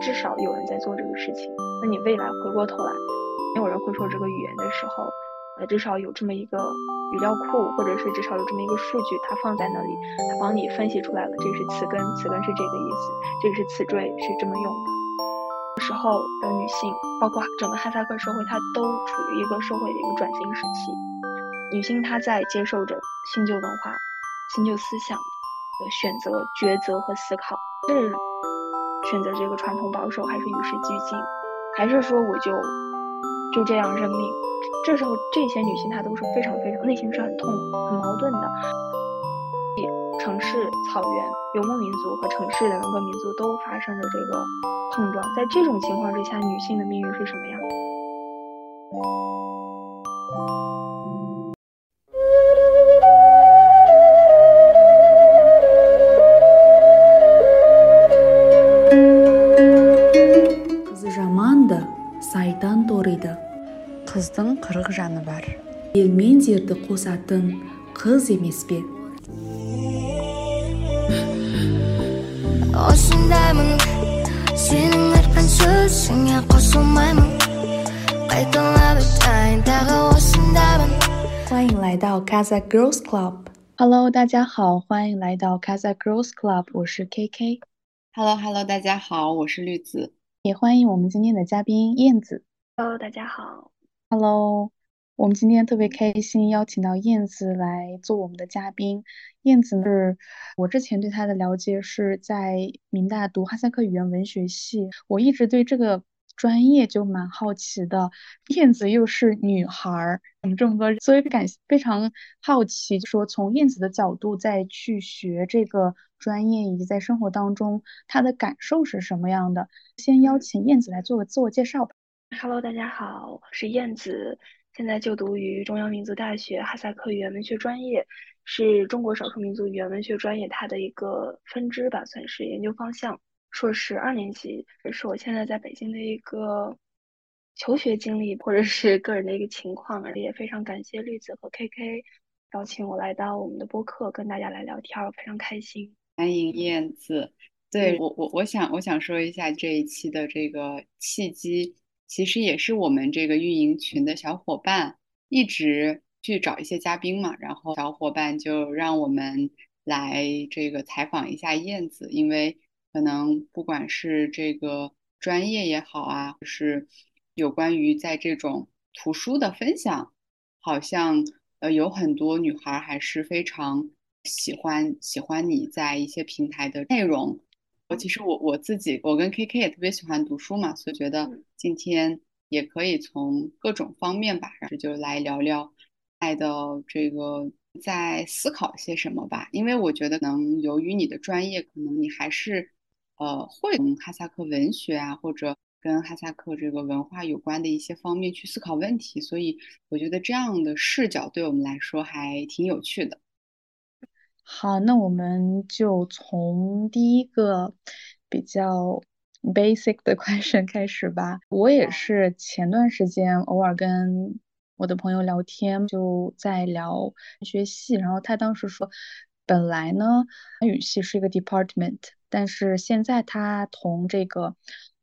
至少有人在做这个事情。那你未来回过头来，没有人会说这个语言的时候，呃，至少有这么一个语料库，或者是至少有这么一个数据，它放在那里，它帮你分析出来了，这是词根，词根是这个意思，这个是词缀，是这么用的。时候的女性，包括整个哈萨克社会，它都处于一个社会的一个转型时期。女性她在接受着新旧文化、新旧思想的选择、抉择和思考，是选择这个传统保守，还是与时俱进，还是说我就就这样认命？这时候这些女性她都是非常非常内心是很痛苦、很矛盾的。城市、草原、游牧民族和城市的农耕民族都发生着这个碰撞，在这种情况之下，女性的命运是什么样 ？қыздың қырық жаны бар ел мен жерді қосатын қыз емес пе осындаймын сенің айтқан сөзіңе қосылмаймын қайталап айтайын тағы осындаймын 欢迎来到 Casa Girls Club。Hello，大家好，欢迎来到 Casa Girls Club，我是 KK。Hello，Hello，大家好，我是绿子。也欢迎我们今天的嘉宾燕子。Hello，大家好。 Hello，我们今天特别开心邀请到燕子来做我们的嘉宾。燕子是我之前对她的了解是在明大读哈萨克语言文学系，我一直对这个专业就蛮好奇的。燕子又是女孩儿，怎么这么多？所以感非常好奇，说从燕子的角度再去学这个专业，以及在生活当中她的感受是什么样的？先邀请燕子来做个自我介绍吧。Hello，大家好，我是燕子，现在就读于中央民族大学哈萨克语言文学专业，是中国少数民族语言文学专业它的一个分支吧，算是研究方向。硕士二年级，这是我现在在北京的一个求学经历，或者是个人的一个情况。也非常感谢绿子和 KK 邀请我来到我们的播客，跟大家来聊天，我非常开心。欢迎燕子，对我我我想我想说一下这一期的这个契机。其实也是我们这个运营群的小伙伴一直去找一些嘉宾嘛，然后小伙伴就让我们来这个采访一下燕子，因为可能不管是这个专业也好啊，是有关于在这种图书的分享，好像呃有很多女孩还是非常喜欢喜欢你在一些平台的内容。我其实我我自己，我跟 KK 也特别喜欢读书嘛，所以觉得今天也可以从各种方面吧，然后就来聊聊爱的这个在思考些什么吧。因为我觉得能由于你的专业，可能你还是呃会从哈萨克文学啊，或者跟哈萨克这个文化有关的一些方面去思考问题，所以我觉得这样的视角对我们来说还挺有趣的。好，那我们就从第一个比较 basic 的 question 开始吧。我也是前段时间偶尔跟我的朋友聊天，就在聊学系，然后他当时说，本来呢语系是一个 department，但是现在他同这个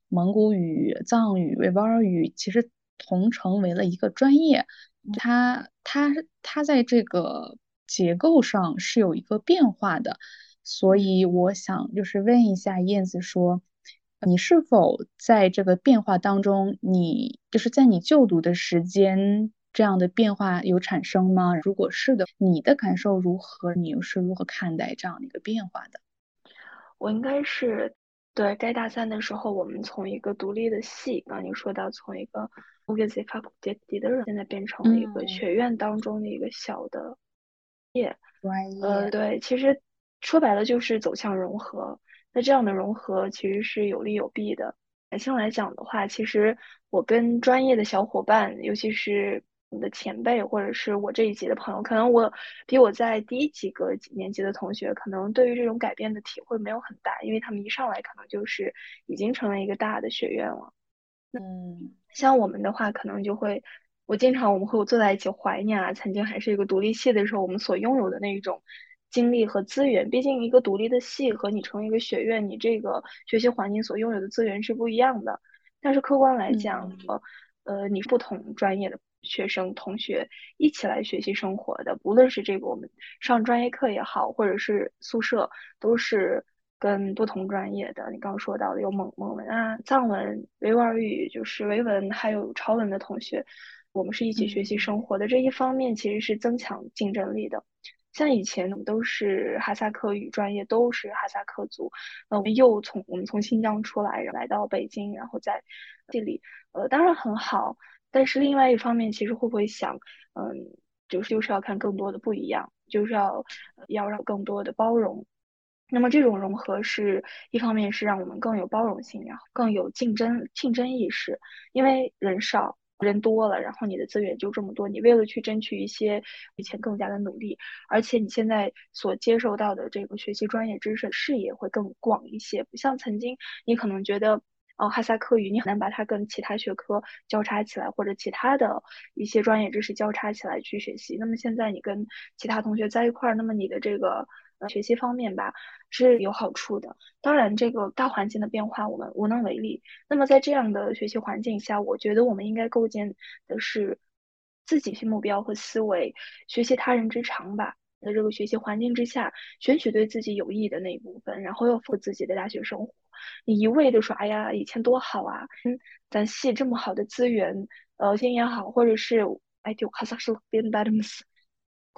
蒙古语、藏语、维吾尔语其实同成为了一个专业。他他他在这个。结构上是有一个变化的，所以我想就是问一下燕子说，你是否在这个变化当中，你就是在你就读的时间这样的变化有产生吗？如果是的，你的感受如何？你又是如何看待这样的一个变化的？我应该是对该大三的时候，我们从一个独立的系，刚刚你说到从一个乌格兹法库杰迪的人，现在变成了一个学院当中的一个小的。业专业，呃，对，其实说白了就是走向融合。那这样的融合其实是有利有弊的。感性来讲的话，其实我跟专业的小伙伴，尤其是你的前辈或者是我这一级的朋友，可能我比我在低几个年级的同学，可能对于这种改变的体会没有很大，因为他们一上来可能就是已经成为一个大的学院了。嗯，像我们的话，可能就会。我经常我们会坐在一起怀念啊，曾经还是一个独立系的时候，我们所拥有的那一种经历和资源。毕竟一个独立的系和你成为一个学院，你这个学习环境所拥有的资源是不一样的。但是客观来讲，呃呃，你不同专业的学生同学一起来学习生活的，不论是这个我们上专业课也好，或者是宿舍，都是。跟不同专业的，你刚刚说到的有蒙蒙文啊、藏文、维吾尔语，就是维文，还有潮文的同学，我们是一起学习生活的。这一方面其实是增强竞争力的。像以前我们都是哈萨克语专业，都是哈萨克族，那我们又从我们从新疆出来，来到北京，然后在这里，呃，当然很好。但是另外一方面，其实会不会想，嗯，就是就是要看更多的不一样，就是要要让更多的包容。那么这种融合是一方面是让我们更有包容性，然后更有竞争竞争意识，因为人少人多了，然后你的资源就这么多，你为了去争取一些以前更加的努力，而且你现在所接受到的这个学习专业知识视野会更广一些，不像曾经你可能觉得哦哈萨克语你很难把它跟其他学科交叉起来，或者其他的一些专业知识交叉起来去学习，那么现在你跟其他同学在一块儿，那么你的这个。学习方面吧是有好处的，当然这个大环境的变化我们无能为力。那么在这样的学习环境下，我觉得我们应该构建的是自己性目标和思维，学习他人之长吧。在这个学习环境之下，选取对自己有益的那一部分，然后要负自己的大学生活。你一味的说哎呀以前多好啊，嗯，咱系这么好的资源，呃，经验好，或者是哎就哈萨克变 bad miss。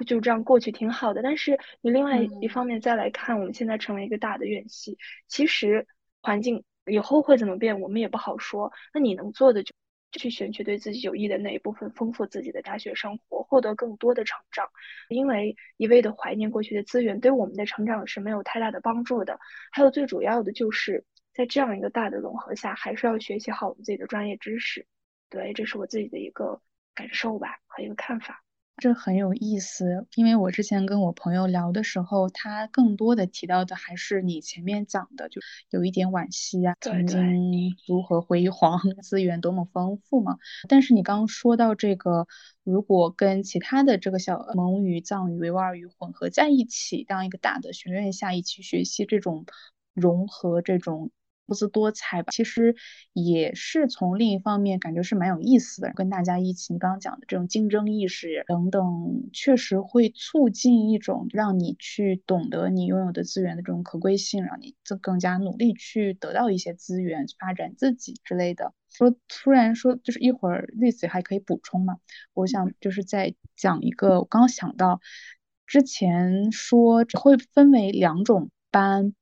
就这样过去挺好的，但是你另外一方面再来看，我们现在成为一个大的院系，其实环境以后会怎么变，我们也不好说。那你能做的就去选取对自己有益的那一部分，丰富自己的大学生活，获得更多的成长。因为一味的怀念过去的资源，对我们的成长是没有太大的帮助的。还有最主要的就是在这样一个大的融合下，还是要学习好我们自己的专业知识。对，这是我自己的一个感受吧和一个看法。这很有意思，因为我之前跟我朋友聊的时候，他更多的提到的还是你前面讲的，就有一点惋惜啊，曾经如何辉煌，资源多么丰富嘛。但是你刚刚说到这个，如果跟其他的这个小蒙语、藏语、维吾尔语混合在一起，当一个大的学院下一起学习这种融合，这种。多姿多彩吧，其实也是从另一方面感觉是蛮有意思的。跟大家一起，你刚刚讲的这种竞争意识等等，确实会促进一种让你去懂得你拥有的资源的这种可贵性，让你更更加努力去得到一些资源，发展自己之类的。说突然说，就是一会儿丽子还可以补充嘛？我想就是在讲一个，我刚想到之前说会分为两种班，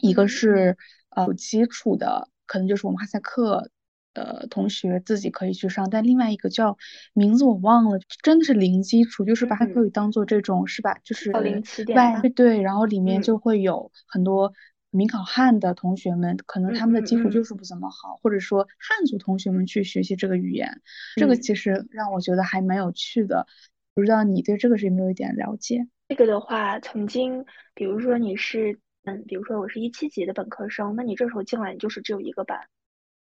一个是。有基础的，可能就是我们哈萨克的同学自己可以去上，但另外一个叫名字我忘了，真的是零基础，就是把哈萨克语当做这种是吧？就是外对对，然后里面就会有很多民考汉的同学们，可能他们的基础就是不怎么好，或者说汉族同学们去学习这个语言，这个其实让我觉得还蛮有趣的。不知道你对这个是有没有一点了解？这个的话，曾经比如说你是。嗯，比如说我是一七级的本科生，那你这时候进来你就是只有一个班，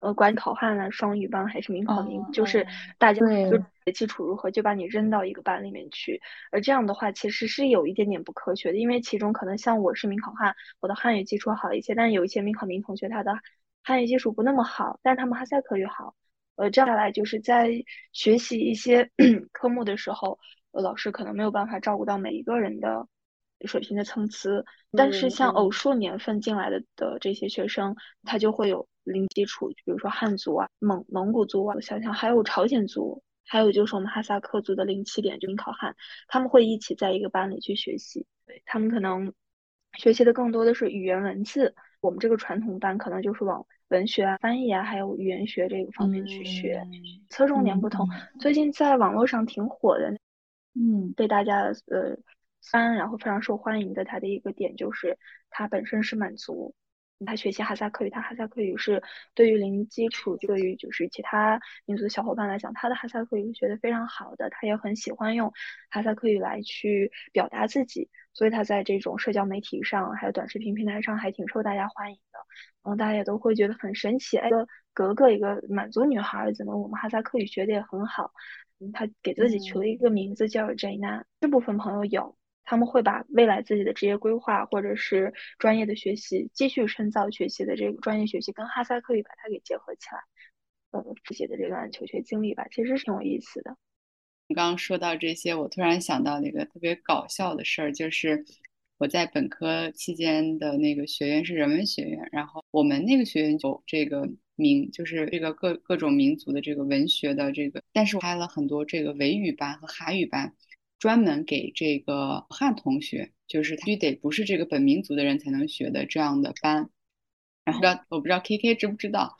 呃，管考汉了、双语班还是民考民，就是大家就基础如何就把你扔到一个班里面去，而这样的话其实是有一点点不科学的，因为其中可能像我是民考汉，我的汉语基础好一些，但是有一些民考民同学他的汉语基础不那么好，但是他们哈萨克语好，呃，这样下来就是在学习一些 科目的时候，呃，老师可能没有办法照顾到每一个人的。水平的参差，但是像偶数年份进来的的这些学生，他就会有零基础，比如说汉族啊、蒙蒙古族啊，我想想还有朝鲜族，还有就是我们哈萨克族的零起点，就考汉，他们会一起在一个班里去学习，对他们可能学习的更多的是语言文字，我们这个传统班可能就是往文学啊、翻译啊，还有语言学这个方面去学，侧重点不同。最近在网络上挺火的，嗯，被大家呃。三，然后非常受欢迎的，它的一个点就是它本身是满族，他学习哈萨克语，他哈萨克语是对于零基础，对于就是其他民族的小伙伴来讲，他的哈萨克语学得非常好的，他也很喜欢用哈萨克语来去表达自己，所以他在这种社交媒体上，还有短视频平台上还挺受大家欢迎的，嗯，大家也都会觉得很神奇，一个格格，一个满族女孩，怎么我们哈萨克语学的也很好？嗯，他给自己取了一个名字叫 Jana，这部分朋友有。他们会把未来自己的职业规划或者是专业的学习，继续深造学习的这个专业学习，跟哈萨克语把它给结合起来，呃，自己的这段求学经历吧，其实挺有意思的。你刚刚说到这些，我突然想到那个特别搞笑的事儿，就是我在本科期间的那个学院是人文学院，然后我们那个学院有这个民，就是这个各各种民族的这个文学的这个，但是我开了很多这个维语班和韩语班，专门给这个汉同学，就是他必须得不是这个本民族的人才能学的这样的班。然后我不知道 K K 知不知道。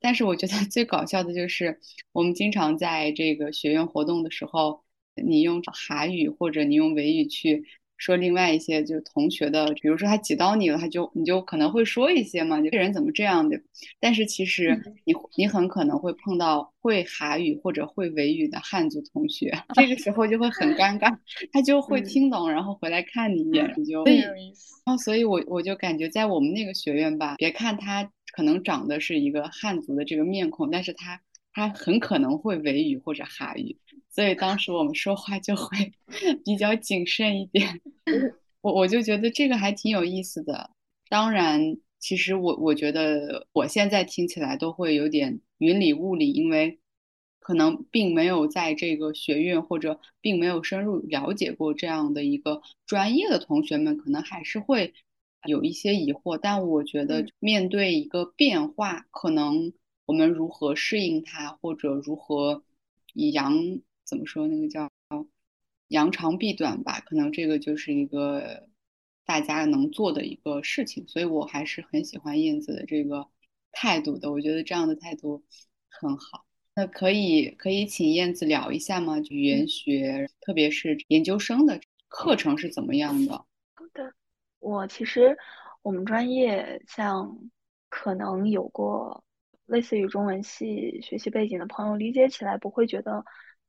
但是我觉得 最搞笑的就是，我们经常在这个学院活动的时候，你用韩语或者你用维语去说另外一些就同学的，比如说他挤到你了，他就你就可能会说一些嘛，就这人怎么这样的？但是其实你你很可能会碰到会韩语或者会维语的汉族同学，这个时候就会很尴尬，他就会听懂，然后回来看你一眼，你就对，然后所以我我就感觉在我们那个学院吧，别看他。可能长得是一个汉族的这个面孔，但是他他很可能会维语或者哈语，所以当时我们说话就会 比较谨慎一点。我我就觉得这个还挺有意思的。当然，其实我我觉得我现在听起来都会有点云里雾里，因为可能并没有在这个学院或者并没有深入了解过这样的一个专业的同学们，可能还是会。有一些疑惑，但我觉得面对一个变化，可能我们如何适应它，或者如何以扬怎么说那个叫扬长避短吧，可能这个就是一个大家能做的一个事情。所以我还是很喜欢燕子的这个态度的，我觉得这样的态度很好。那可以可以请燕子聊一下吗？语言学，特别是研究生的课程是怎么样的？好的。我其实，我们专业像可能有过类似于中文系学习背景的朋友，理解起来不会觉得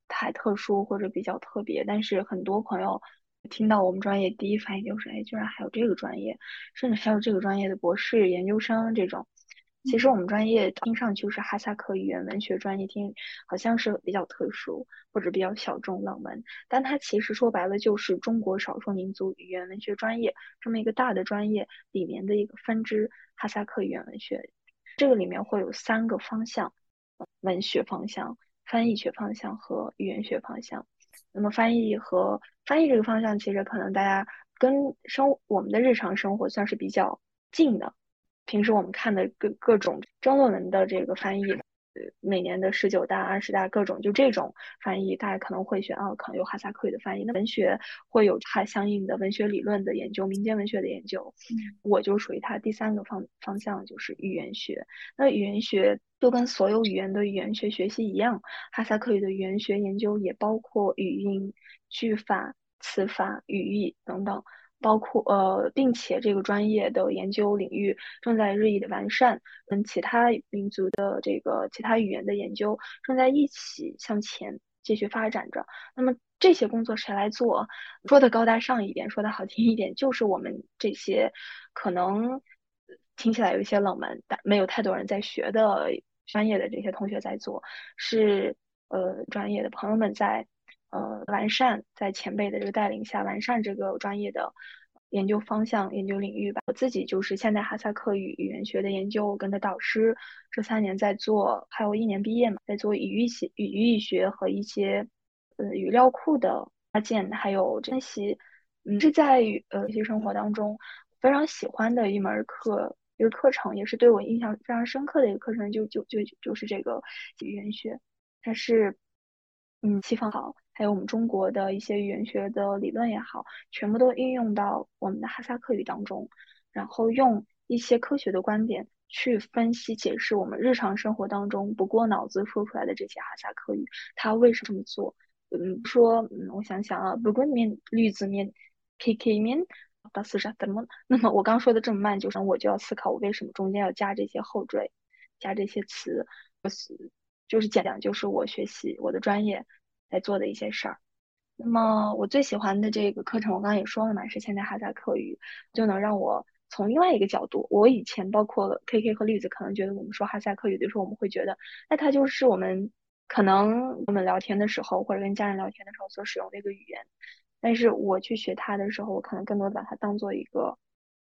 太特殊或者比较特别。但是很多朋友听到我们专业，第一反应就是，哎，居然还有这个专业，甚至还有这个专业的博士研究生这种。其实我们专业听上去是哈萨克语言文学专业，听好像是比较特殊或者比较小众冷门，但它其实说白了就是中国少数民族语言文学专业这么一个大的专业里面的一个分支——哈萨克语言文学。这个里面会有三个方向：文学方向、翻译学方向和语言学方向。那么翻译和翻译这个方向，其实可能大家跟生我们的日常生活算是比较近的。平时我们看的各各种中论文的这个翻译，的，每年的十九大、二十大各种就这种翻译，大家可能会选啊，可能有哈萨克语的翻译。那文学会有它相应的文学理论的研究、民间文学的研究。我就属于它第三个方方向，就是语言学。那语言学就跟所有语言的语言学学习一样，哈萨克语的语言学研究也包括语音、句法、词法、语义等等。包括呃，并且这个专业的研究领域正在日益的完善，跟其他民族的这个其他语言的研究正在一起向前继续发展着。那么这些工作谁来做？说的高大上一点，说的好听一点，就是我们这些可能听起来有一些冷门，但没有太多人在学的专业的这些同学在做，是呃专业的朋友们在。呃，完善在前辈的这个带领下，完善这个专业的研究方向、研究领域吧。我自己就是现代哈萨克语语言学的研究，我跟着导师这三年在做，还有一年毕业嘛，在做语义学、语义学和一些呃语料库的搭建，还有分析。嗯，是在呃学习生活当中非常喜欢的一门课，一个课程，也是对我印象非常深刻的一个课程，就就就就是这个语言学，它是嗯西方好。还有我们中国的一些语言学的理论也好，全部都应用到我们的哈萨克语当中，然后用一些科学的观点去分析解释我们日常生活当中不过脑子说出来的这些哈萨克语，它为什么这么做？嗯，说，嗯，我想想啊，不过面绿字面，K K 面，巴斯啥怎么？那么我刚说的这么慢，就是我就要思考我为什么中间要加这些后缀，加这些词，就是讲讲就是我学习我的专业。在做的一些事儿，那么我最喜欢的这个课程，我刚刚也说了嘛，是现代哈萨克语，就能让我从另外一个角度，我以前包括 K K 和栗子，可能觉得我们说哈萨克语的时候，我们会觉得，那它就是我们可能我们聊天的时候，或者跟家人聊天的时候所使用的一个语言，但是我去学它的时候，我可能更多把它当做一个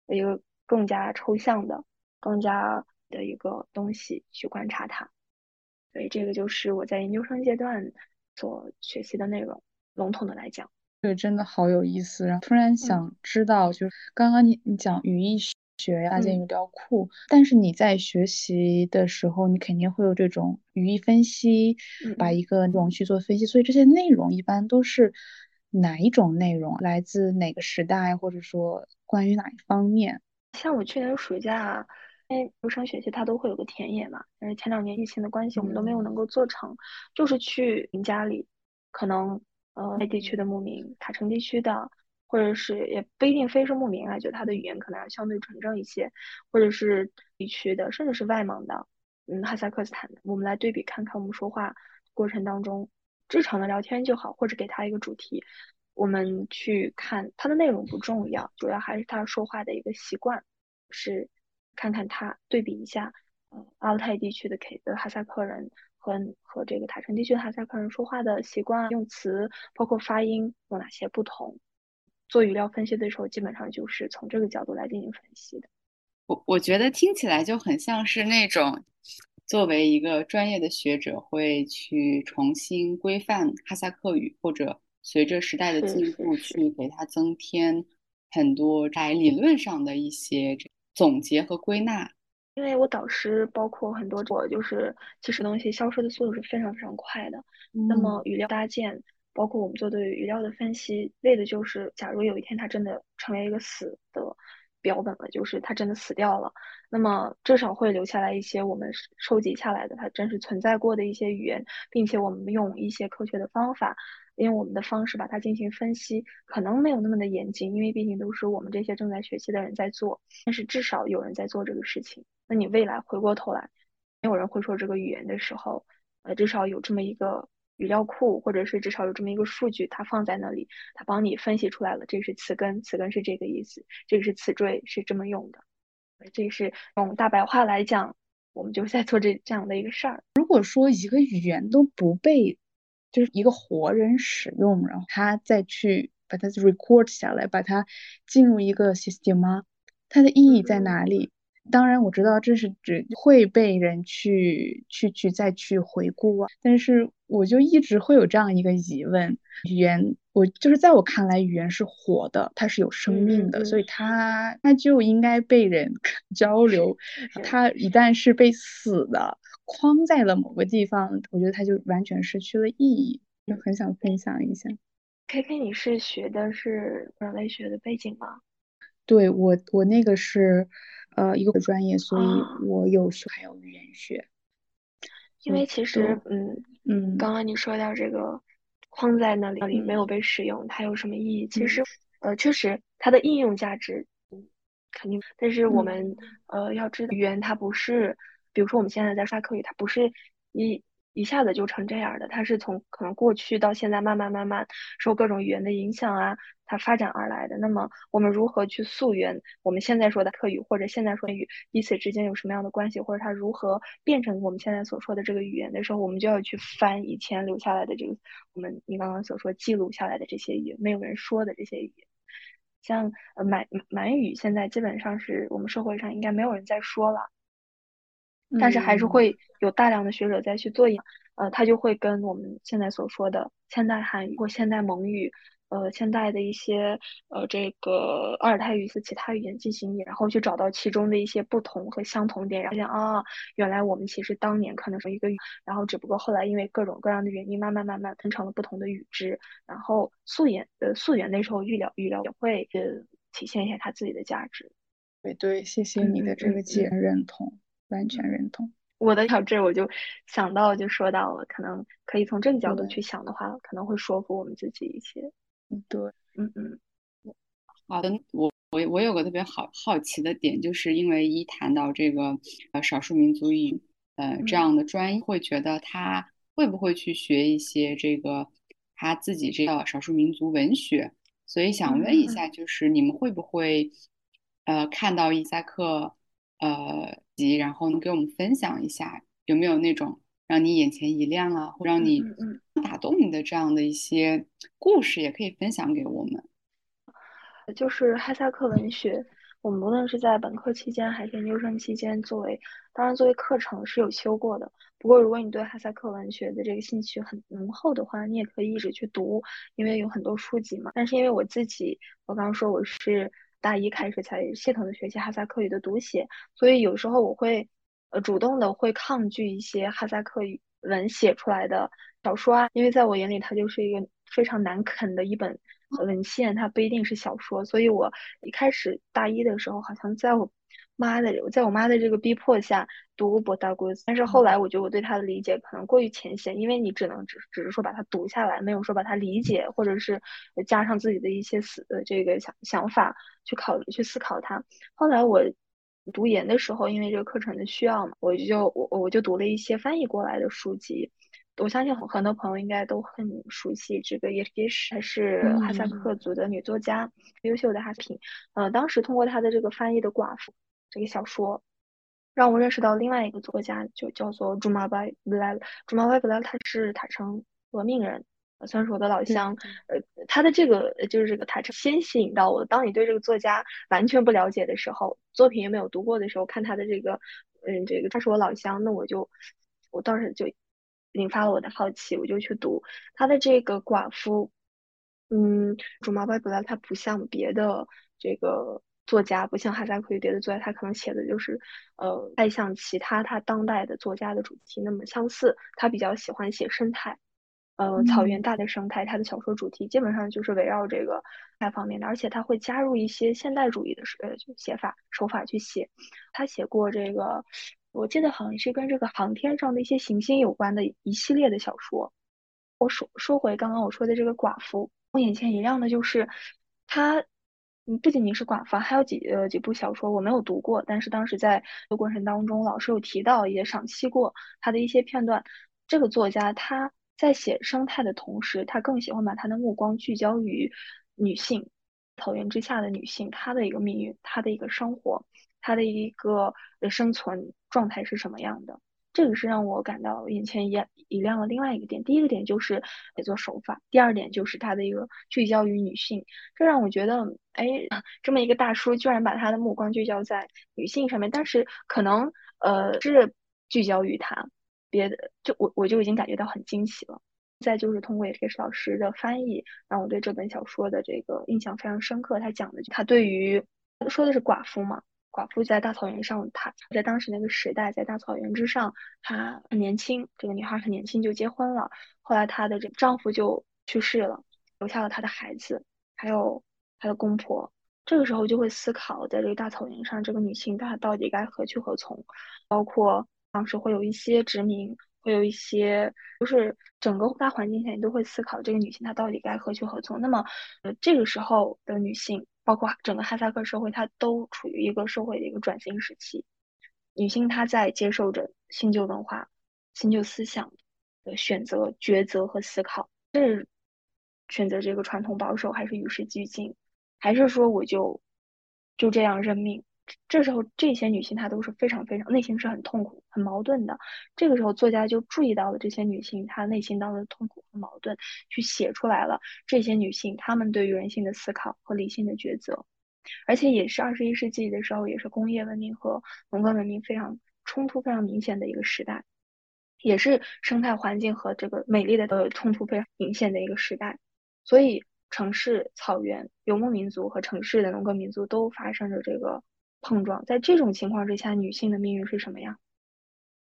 一个更加抽象的、更加的一个东西去观察它。所以这个就是我在研究生阶段所学习的内容。笼统的来讲，这个真的好有意思。然后突然想知道，就是刚刚你你讲语义学呀，建语料库，但是你在学习的时候，你肯定会有这种语义分析，把一个内容去做分析。所以这些内容一般都是哪一种内容？来自哪个时代，或者说关于哪一方面？像我去年暑假。因为留声学习它都会有个田野嘛，但是前两年疫情的关系，我们都没有能够做成，就是去人家里，可能呃那地区的牧民，塔城地区的，或者是也不一定非是牧民啊，就他的语言可能要相对纯正一些，或者是地区的，甚至是外蒙的，嗯哈萨克斯坦的，我们来对比看看，我们说话过程当中日常的聊天就好，或者给他一个主题，我们去看他的内容不重要，主要还是他说话的一个习惯是。看看他对比一下，呃，阿勒泰地区的 K 的哈萨克人和和这个塔城地区的哈萨克人说话的习惯、用词，包括发音有哪些不同。做语料分析的时候，基本上就是从这个角度来进行分析的。我我觉得听起来就很像是那种作为一个专业的学者会去重新规范哈萨克语，或者随着时代的进步去给它增添很多在理论上的一些这。总结和归纳，因为我导师包括很多，我就是其实东西消失的速度是非常非常快的。那么语料搭建，包括我们做的语料的分析，为的就是，假如有一天它真的成为一个死的标本了，就是它真的死掉了，那么至少会留下来一些我们收集下来的它真实存在过的一些语言，并且我们用一些科学的方法。用我们的方式把它进行分析，可能没有那么的严谨，因为毕竟都是我们这些正在学习的人在做，但是至少有人在做这个事情。那你未来回过头来，没有人会说这个语言的时候，呃，至少有这么一个语料库，或者是至少有这么一个数据，它放在那里，它帮你分析出来了，这是词根，词根是这个意思，这个是词缀，是这么用的。这是用大白话来讲，我们就在做这这样的一个事儿。如果说一个语言都不被就是一个活人使用，然后他再去把它 record 下来，把它进入一个 system 吗？它的意义在哪里？当然我知道这是指会被人去去去再去回顾啊，但是我就一直会有这样一个疑问：语言，我就是在我看来，语言是活的，它是有生命的，所以它它就应该被人 交流。它一旦是被死的。框在了某个地方，我觉得它就完全失去了意义。就很想分享一下。K K，你是学的是人类学的背景吗？对我，我那个是呃一个专业，所以我有学还有语言学。因为其实，嗯嗯，刚刚你说到这个框在那里，那里没有被使用，它有什么意义？其实，呃，确实它的应用价值，嗯，肯定。但是我们呃要知道，语言它不是。比如说，我们现在在刷课语，它不是一一下子就成这样的，它是从可能过去到现在，慢慢慢慢受各种语言的影响啊，它发展而来的。那么，我们如何去溯源我们现在说的课语，或者现在说的语彼此之间有什么样的关系，或者它如何变成我们现在所说的这个语言的时候，我们就要去翻以前留下来的这个我们你刚刚所说记录下来的这些语言，没有人说的这些语言，像呃满满语，现在基本上是我们社会上应该没有人在说了。但是还是会有大量的学者在去做呃，他就会跟我们现在所说的现代汉语或现代蒙语，呃，现代的一些呃这个阿尔泰语是其他语言进行然后去找到其中的一些不同和相同点，然后想啊，原来我们其实当年可能是一个语，然后只不过后来因为各种各样的原因，慢慢慢慢分成了不同的语支，然后溯源呃溯源那时候预料预料也会呃体现一下它自己的价值。对对，谢谢你的这个解认同。完全认同我的小这，我就想到就说到了，可能可以从这个角度去想的话，可能会说服我们自己一些。嗯，对，嗯嗯。好的，我我我有个特别好好奇的点，就是因为一谈到这个呃少数民族语呃这样的专业，会觉得他会不会去学一些这个他自己这个少数民族文学？所以想问一下，就是你们会不会呃看到伊萨克？呃，及然后能给我们分享一下有没有那种让你眼前一亮啊，或让你打动你的这样的一些故事，也可以分享给我们。就是哈萨克文学，我们无论是在本科期间还是研究生期间，作为当然作为课程是有修过的。不过如果你对哈萨克文学的这个兴趣很浓厚的话，你也可以一直去读，因为有很多书籍嘛。但是因为我自己，我刚刚说我是大一开始才系统的学习哈萨克语的读写，所以有时候我会呃主动的会抗拒一些哈萨克语文写出来的小说啊，因为在我眼里它就是一个非常难啃的一本。文献它不一定是小说，所以我一开始大一的时候，好像在我妈的，在我妈的这个逼迫下读博大古斯，但是后来我觉得我对他的理解可能过于浅显，因为你只能只只是说把它读下来，没有说把它理解，或者是加上自己的一些思这个想想法去考虑去思考它。后来我读研的时候，因为这个课程的需要嘛，我就我我就读了一些翻译过来的书籍。我相信很很多朋友应该都很熟悉这个叶叶什，她是哈萨克族的女作家，优秀的哈品。呃，当时通过她的这个翻译的《寡妇》这个小说，让我认识到另外一个作家，就叫做朱马白布莱。朱马白布莱他是塔城革命人，算是我的老乡。呃，他的这个就是这个塔城先吸引到我。当你对这个作家完全不了解的时候，作品也没有读过的时候，看他的这个，嗯，这个他是我老乡，那我就我当时就。引发了我的好奇，我就去读他的这个寡妇。嗯，朱马白布拉他不像别的这个作家，不像哈萨克语别的作家，他可能写的就是呃，太像其他他当代的作家的主题那么相似。他比较喜欢写生态，呃，草原大的生态。他的小说主题基本上就是围绕这个那方面的，而且他会加入一些现代主义的呃写法手法去写。他写过这个。我记得好像是跟这个航天上的一些行星有关的一系列的小说。我说说回刚刚我说的这个寡妇，我眼前一亮的就是他，嗯，不仅仅是寡妇，还有几呃几部小说我没有读过，但是当时在的过程当中，老师有提到也赏析过他的一些片段。这个作家他在写生态的同时，他更喜欢把他的目光聚焦于女性，草原之下的女性，她的一个命运，她的一个生活。她的一个生存状态是什么样的？这个是让我感到眼前一一亮的另外一个点。第一个点就是写作手法，第二点就是他的一个聚焦于女性，这让我觉得，哎，这么一个大叔居然把他的目光聚焦在女性上面，但是可能呃是聚焦于他，别的就我我就已经感觉到很惊喜了。再就是通过也是老师的翻译，让我对这本小说的这个印象非常深刻。他讲的他对于说的是寡妇嘛。寡妇在大草原上，她在当时那个时代，在大草原之上，她很年轻，这个女孩很年轻就结婚了。后来她的这丈夫就去世了，留下了她的孩子，还有她的公婆。这个时候就会思考，在这个大草原上，这个女性她到底该何去何从？包括当时会有一些殖民，会有一些，就是整个大环境下，你都会思考这个女性她到底该何去何从。那么，呃，这个时候的女性。包括整个哈萨克社会，它都处于一个社会的一个转型时期。女性她在接受着新旧文化、新旧思想的选择、抉择和思考，是选择这个传统保守，还是与时俱进，还是说我就就这样认命？这时候，这些女性她都是非常非常内心是很痛苦、很矛盾的。这个时候，作家就注意到了这些女性她内心当中的痛苦和矛盾，去写出来了这些女性她们对于人性的思考和理性的抉择。而且也是二十一世纪的时候，也是工业文明和农耕文明非常冲突非常明显的一个时代，也是生态环境和这个美丽的呃冲突非常明显的一个时代。所以，城市、草原、游牧民族和城市的农耕民族都发生着这个。碰撞，在这种情况之下，女性的命运是什么样？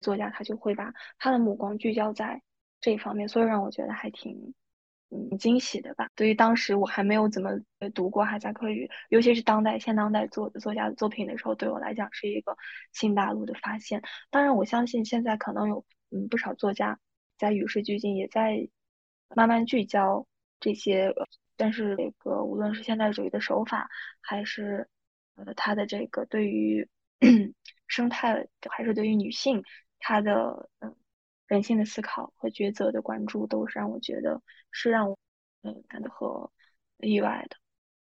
作家他就会把他的目光聚焦在这一方面，所以让我觉得还挺嗯惊喜的吧。对于当时我还没有怎么读过哈萨克语，尤其是当代现当代作作家的作品的时候，对我来讲是一个新大陆的发现。当然，我相信现在可能有嗯不少作家在与时俱进，也在慢慢聚焦这些，但是这个无论是现代主义的手法还是。呃，他的这个对于 生态还是对于女性，他的嗯人性的思考和抉择的关注，都是让我觉得是让我嗯感到和意外的。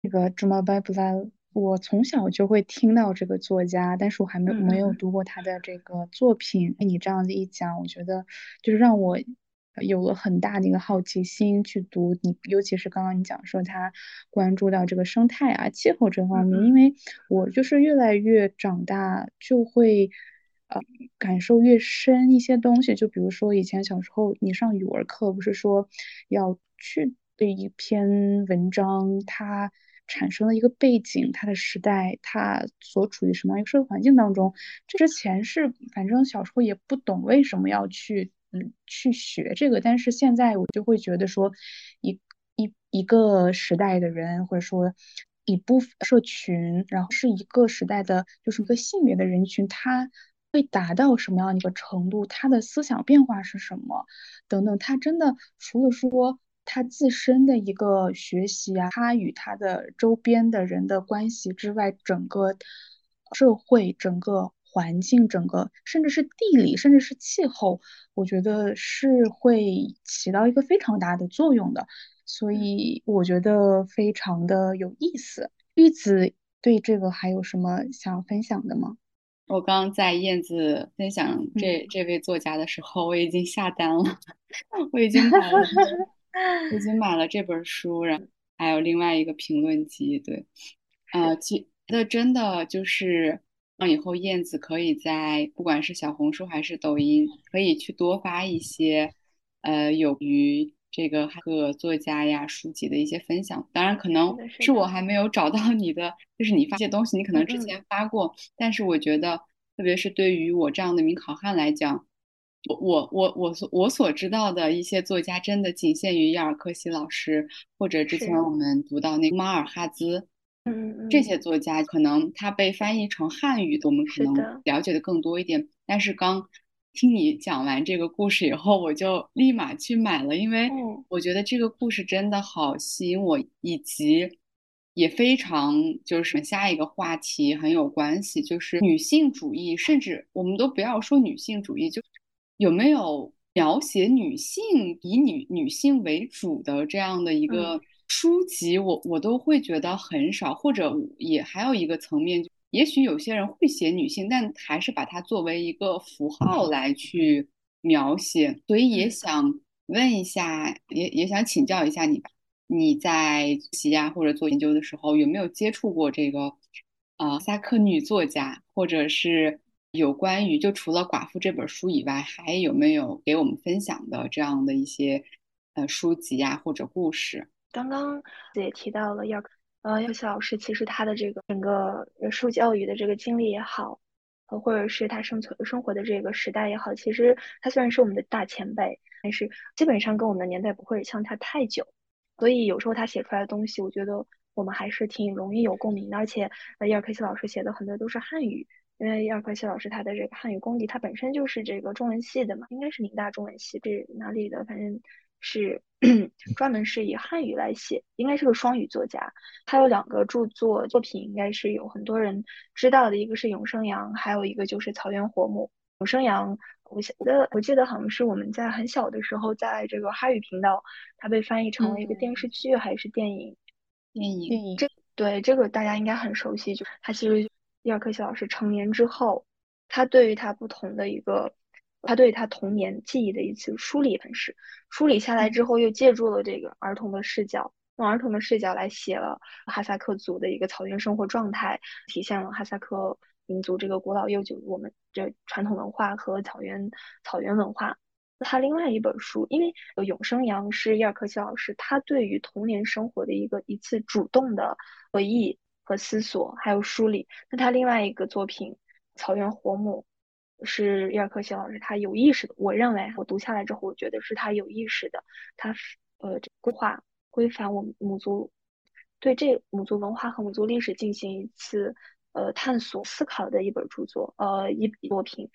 这个朱玛拜布拉我从小就会听到这个作家，但是我还没没有读过他的这个作品。被你这样子一讲，我觉得就是让我有了很大的一个好奇心去读你，尤其是刚刚你讲说他关注到这个生态啊、气候这方面，因为我就是越来越长大就会呃感受越深一些东西。就比如说以前小时候你上语文课不是说要去对一篇文章它。产生了一个背景，它的时代，它所处于什么样一个社会环境当中？这之前是反正小时候也不懂为什么要去嗯去学这个，但是现在我就会觉得说，一一一个时代的人，或者说一部分社群，然后是一个时代的，就是一个性别的人群，他会达到什么样一个程度？他的思想变化是什么？等等，他真的除了说。他自身的一个学习啊，他与他的周边的人的关系之外，整个社会、整个环境、整个甚至是地理，甚至是气候，我觉得是会起到一个非常大的作用的。所以我觉得非常的有意思。玉子对这个还有什么想分享的吗？我刚刚在燕子分享这这位作家的时候，我已经下单了，我已经买了。已经买了这本书，然后还有另外一个评论集。对，呃，其那真的就是让以后燕子可以在不管是小红书还是抖音，可以去多发一些呃有于这个各作家呀书籍的一些分享。当然，可能是我还没有找到你的，就是你发些东西，你可能之前发过，但是我觉得，特别是对于我这样的名考汉来讲。我我我我所我所知道的一些作家，真的仅限于亚尔克西老师，或者之前我们读到那个马尔哈兹，嗯这些作家可能他被翻译成汉语，我们可能了解的更多一点。但是刚听你讲完这个故事以后，我就立马去买了，因为我觉得这个故事真的好吸引我，以及也非常就是下一个话题很有关系，就是女性主义，甚至我们都不要说女性主义，就。有没有描写女性以女女性为主的这样的一个书籍？我我都会觉得很少，或者也还有一个层面，也许有些人会写女性，但还是把它作为一个符号来去描写。所以也想问一下，也也想请教一下你吧，你在习呀或者做研究的时候，有没有接触过这个呃萨克女作家，或者是？有关于就除了《寡妇》这本书以外，还有没有给我们分享的这样的一些呃书籍呀或者故事？刚刚也提到了要呃要西老师，其实他的这个整个受教育的这个经历也好，呃或者是他生存生活的这个时代也好，其实他虽然是我们的大前辈，但是基本上跟我们的年代不会相差太久，所以有时候他写出来的东西，我觉得我们还是挺容易有共鸣的。而且呃叶尔克西老师写的很多都是汉语。因为亚克西老师他的这个汉语功底，他本身就是这个中文系的嘛，应该是宁大中文系，是哪里的？反正是专门是以汉语来写，应该是个双语作家。他有两个著作作品，应该是有很多人知道的，一个是《永生阳》，还有一个就是《草原活木》。《永生阳》，我记得我记得好像是我们在很小的时候，在这个哈语频道，它被翻译成了一个电视剧还是电影？电影。电影。这对这个大家应该很熟悉，就他其实。伊尔克西老师成年之后，他对于他不同的一个，他对他童年记忆的一次梳理，方式，梳理下来之后，又借助了这个儿童的视角，用儿童的视角来写了哈萨克族的一个草原生活状态，体现了哈萨克民族这个古老悠久我们这传统文化和草原草原文化。他另外一本书，因为《永生羊》是伊尔克西老师他对于童年生活的一个一次主动的回忆。和思索，还有梳理。那他另外一个作品《草原活木》，是伊尔克西老师他有意识的。我认为，我读下来之后，我觉得是他有意识的。他呃，规划规范我们母族，对这母族文化和母族历史进行一次呃探索思考的一本著作，呃一作品。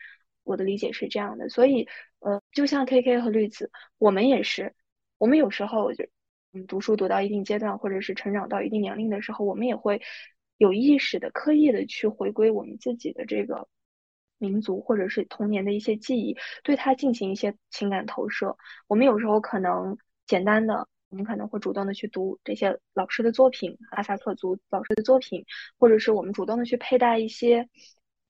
我的理解是这样的。所以呃，就像 K K 和绿子，我们也是，我们有时候就。读书读到一定阶段，或者是成长到一定年龄的时候，我们也会有意识的、刻意的去回归我们自己的这个民族，或者是童年的一些记忆，对它进行一些情感投射。我们有时候可能简单的我们可能会主动的去读这些老师的作品，哈萨克族老师的作品，或者是我们主动的去佩戴一些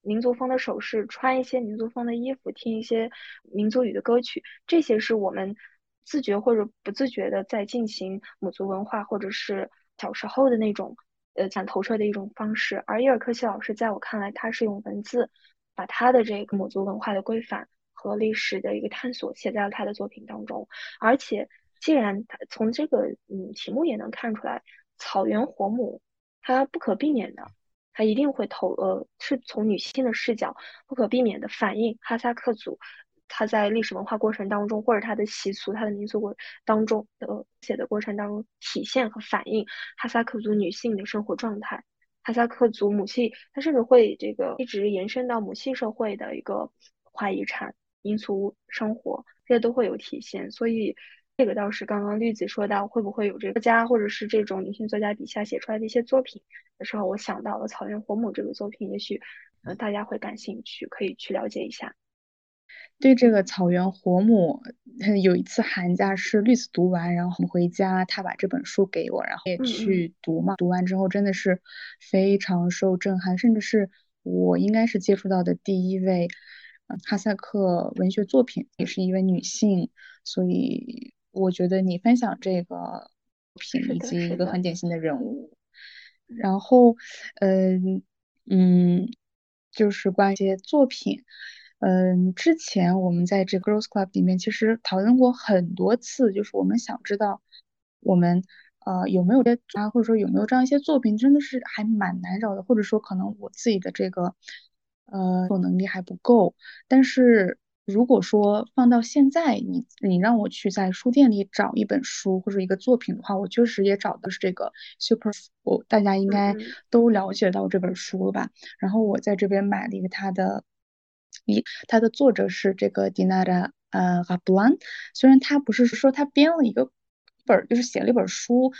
民族风的首饰，穿一些民族风的衣服，听一些民族语的歌曲，这些是我们自觉或者不自觉的在进行母族文化，或者是小时候的那种呃想投射的一种方式。而伊尔克西老师在我看来，他是用文字把他的这个母族文化的规范和历史的一个探索写在了他的作品当中，而且。既然他从这个嗯题目也能看出来，草原火母，它不可避免的，它一定会投呃是从女性的视角不可避免的反映哈萨克族他在历史文化过程当中，或者他的习俗、他的民俗过当中的写的过程当中体现和反映哈萨克族女性的生活状态，哈萨克族母系，它甚至会这个一直延伸到母系社会的一个文化遗产、民俗生活，这些都会有体现，所以。这个倒是刚刚绿子说到会不会有这个作家或者是这种女性作家笔下写出来的一些作品的时候，我想到了《草原火母》这个作品，也许呃大家会感兴趣，可以去了解一下。对这个《草原活母》，有一次寒假是绿子读完，然后回家，他把这本书给我，然后也去读嘛。读完之后真的是非常受震撼，甚至是我应该是接触到的第一位哈萨克文学作品，也是一位女性，所以。我觉得你分享这个品以及一个很典型的人物，然后，嗯嗯，就是关于一些作品，嗯，之前我们在这 Girls Club 里面其实讨论过很多次，就是我们想知道我们呃有没有这啊，或者说有没有这样一些作品，真的是还蛮难找的，或者说可能我自己的这个呃能力还不够，但是。如果说放到现在，你你让我去在书店里找一本书或者一个作品的话，我确实也找的是这个 Super，我大家应该都了解到这本书了吧？然后我在这边买了一个它的，一它的作者是这个 Dinara 呃 a b l a n 虽然他不是说他编了一个本，就是写了一本书，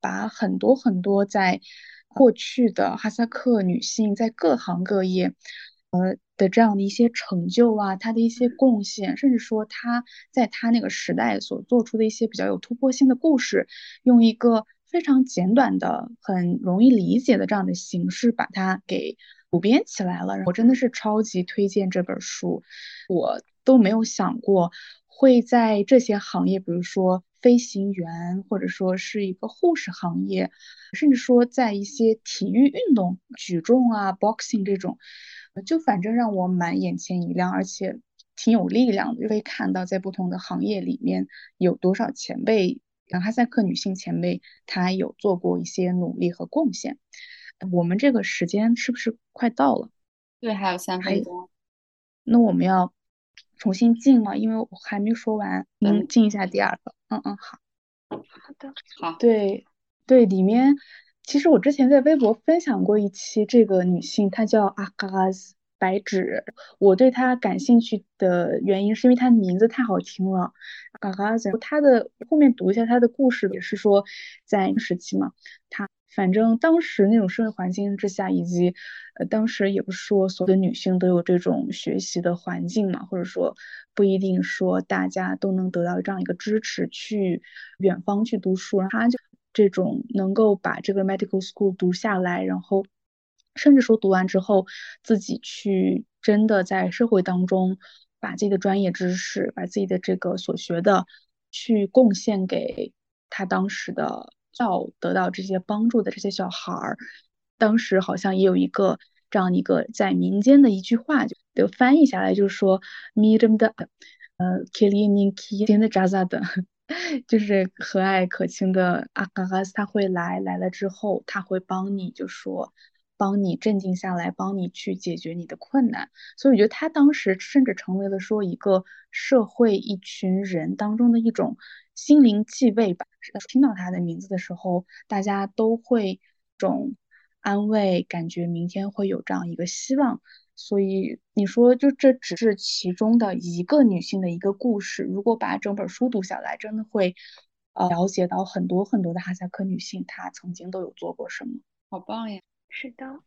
把很多很多在过去的哈萨克女性在各行各业。呃的这样的一些成就啊，他的一些贡献，甚至说他在他那个时代所做出的一些比较有突破性的故事，用一个非常简短的、很容易理解的这样的形式把它给补编起来了。我真的是超级推荐这本书，我都没有想过会在这些行业，比如说飞行员，或者说是一个护士行业，甚至说在一些体育运动、举重啊、boxing 这种。就反正让我蛮眼前一亮，而且挺有力量的，就可以看到在不同的行业里面有多少前辈，哈萨克女性前辈，她有做过一些努力和贡献。我们这个时间是不是快到了？对，还有三分钟。那我们要重新进吗？因为我还没说完，嗯，进一下第二个。嗯嗯，好。好的，好。对对，里面。其实我之前在微博分享过一期，这个女性她叫阿嘎斯白纸。我对她感兴趣的原因是因为她的名字太好听了，阿嘎斯。她的后面读一下她的故事，也是说在时期嘛，她反正当时那种社会环境之下，以及呃当时也不是说所有的女性都有这种学习的环境嘛，或者说不一定说大家都能得到这样一个支持去远方去读书，她就。这种能够把这个 medical school 读下来，然后甚至说读完之后自己去真的在社会当中把自己的专业知识、把自己的这个所学的去贡献给他当时的教得到这些帮助的这些小孩儿，当时好像也有一个这样一个在民间的一句话，就翻译下来就是说 m e d m 的呃 k i l i n i k i n 的扎扎的。就是和蔼可亲的阿嘎嘎斯，他会来，来了之后他会帮你，就说帮你镇静下来，帮你去解决你的困难。所以我觉得他当时甚至成为了说一个社会一群人当中的一种心灵继位吧。听到他的名字的时候，大家都会种安慰，感觉明天会有这样一个希望。所以你说，就这只是其中的一个女性的一个故事。如果把整本书读下来，真的会呃了解到很多很多的哈萨克女性，她曾经都有做过什么。好棒呀！是的，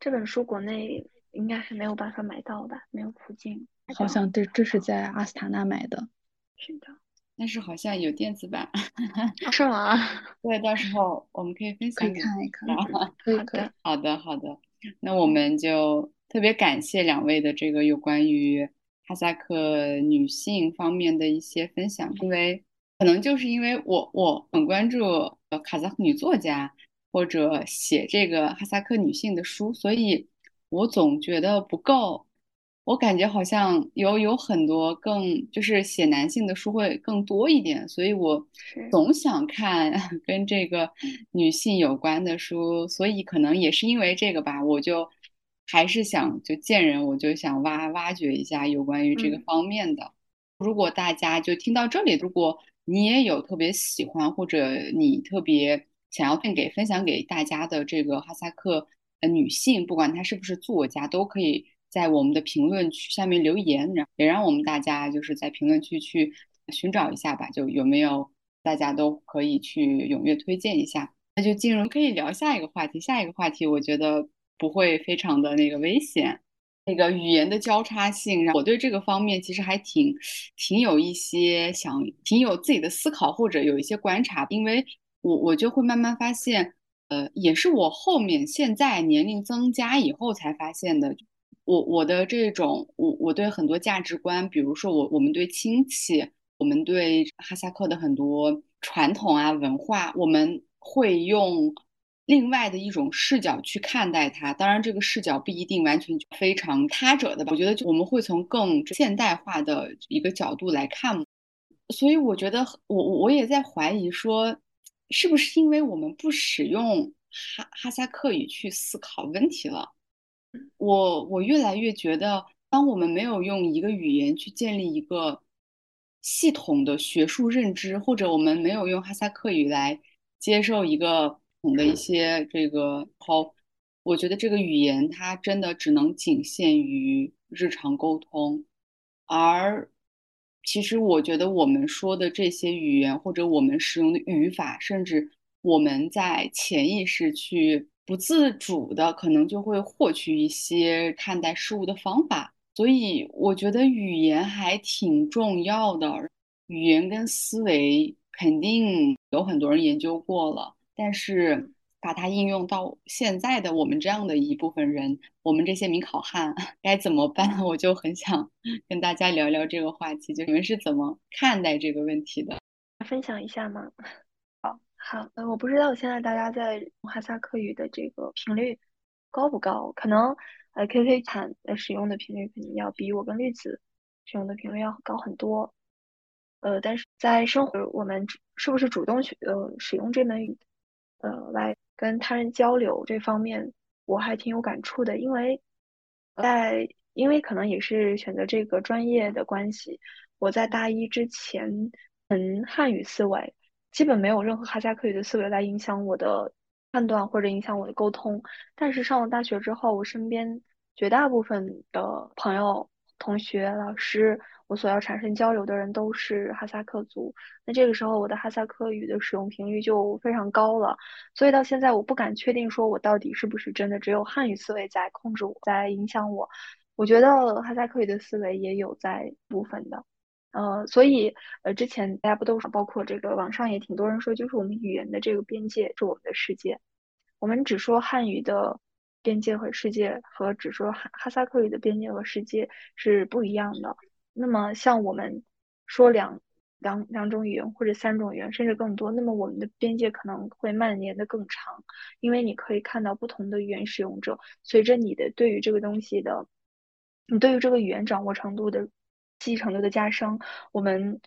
这本书国内应该是没有办法买到吧？没有途径。好像这这是在阿斯塔纳买的。是的。但是好像有电子版，是吗？对，到时候我们可以分享可以看一看。可以可以。好的好的，那我们就特别感谢两位的这个有关于哈萨克女性方面的一些分享，因为可能就是因为我我很关注呃哈萨克女作家或者写这个哈萨克女性的书，所以我总觉得不够。我感觉好像有有很多更就是写男性的书会更多一点，所以我总想看 跟这个女性有关的书，所以可能也是因为这个吧，我就还是想就见人我就想挖挖掘一下有关于这个方面的。如果大家就听到这里，如果你也有特别喜欢或者你特别想要分给分享给大家的这个哈萨克呃女性，不管她是不是作家，都可以。在我们的评论区下面留言，然后也让我们大家就是在评论区去寻找一下吧，就有没有大家都可以去踊跃推荐一下。那就进入可以聊下一个话题，下一个话题我觉得不会非常的那个危险，那个语言的交叉性，我对这个方面其实还挺挺有一些想，挺有自己的思考或者有一些观察，因为我我就会慢慢发现，呃，也是我后面现在年龄增加以后才发现的。我我的这种我我对很多价值观，比如说我我们对亲戚，我们对哈萨克的很多传统啊文化，我们会用另外的一种视角去看待它。当然，这个视角不一定完全非常他者的吧。我觉得我们会从更现代化的一个角度来看。所以我觉得我我也在怀疑说，是不是因为我们不使用哈哈萨克语去思考问题了？我我越来越觉得，当我们没有用一个语言去建立一个系统的学术认知，或者我们没有用哈萨克语来接受一个统的一些这个好，我觉得这个语言它真的只能仅限于日常沟通。而其实我觉得我们说的这些语言，或者我们使用的语法，甚至我们在潜意识去。不自主的，可能就会获取一些看待事物的方法，所以我觉得语言还挺重要的。语言跟思维肯定有很多人研究过了，但是把它应用到现在的我们这样的一部分人，我们这些名考汉该怎么办？我就很想跟大家聊聊这个话题，就你们是怎么看待这个问题的？分享一下吗？好，呃，我不知道现在大家在哈萨克语的这个频率高不高？可能呃，KK 产呃使用的频率肯定要比我跟绿子使用的频率要高很多。呃，但是在生活，我们是不是主动去呃使用这门语，呃，来跟他人交流这方面，我还挺有感触的。因为在因为可能也是选择这个专业的关系，我在大一之前，嗯，汉语思维。基本没有任何哈萨克语的思维来影响我的判断或者影响我的沟通。但是上了大学之后，我身边绝大部分的朋友、同学、老师，我所要产生交流的人都是哈萨克族。那这个时候，我的哈萨克语的使用频率就非常高了。所以到现在，我不敢确定说我到底是不是真的只有汉语思维在控制我，在影响我。我觉得哈萨克语的思维也有在部分的。呃，所以呃，之前大家不都是包括这个网上也挺多人说，就是我们语言的这个边界是我们的世界。我们只说汉语的边界和世界，和只说哈哈萨克语的边界和世界是不一样的。那么像我们说两两两种语言或者三种语言，甚至更多，那么我们的边界可能会蔓延的更长，因为你可以看到不同的语言使用者，随着你的对于这个东西的，你对于这个语言掌握程度的。记忆程度的加深，我们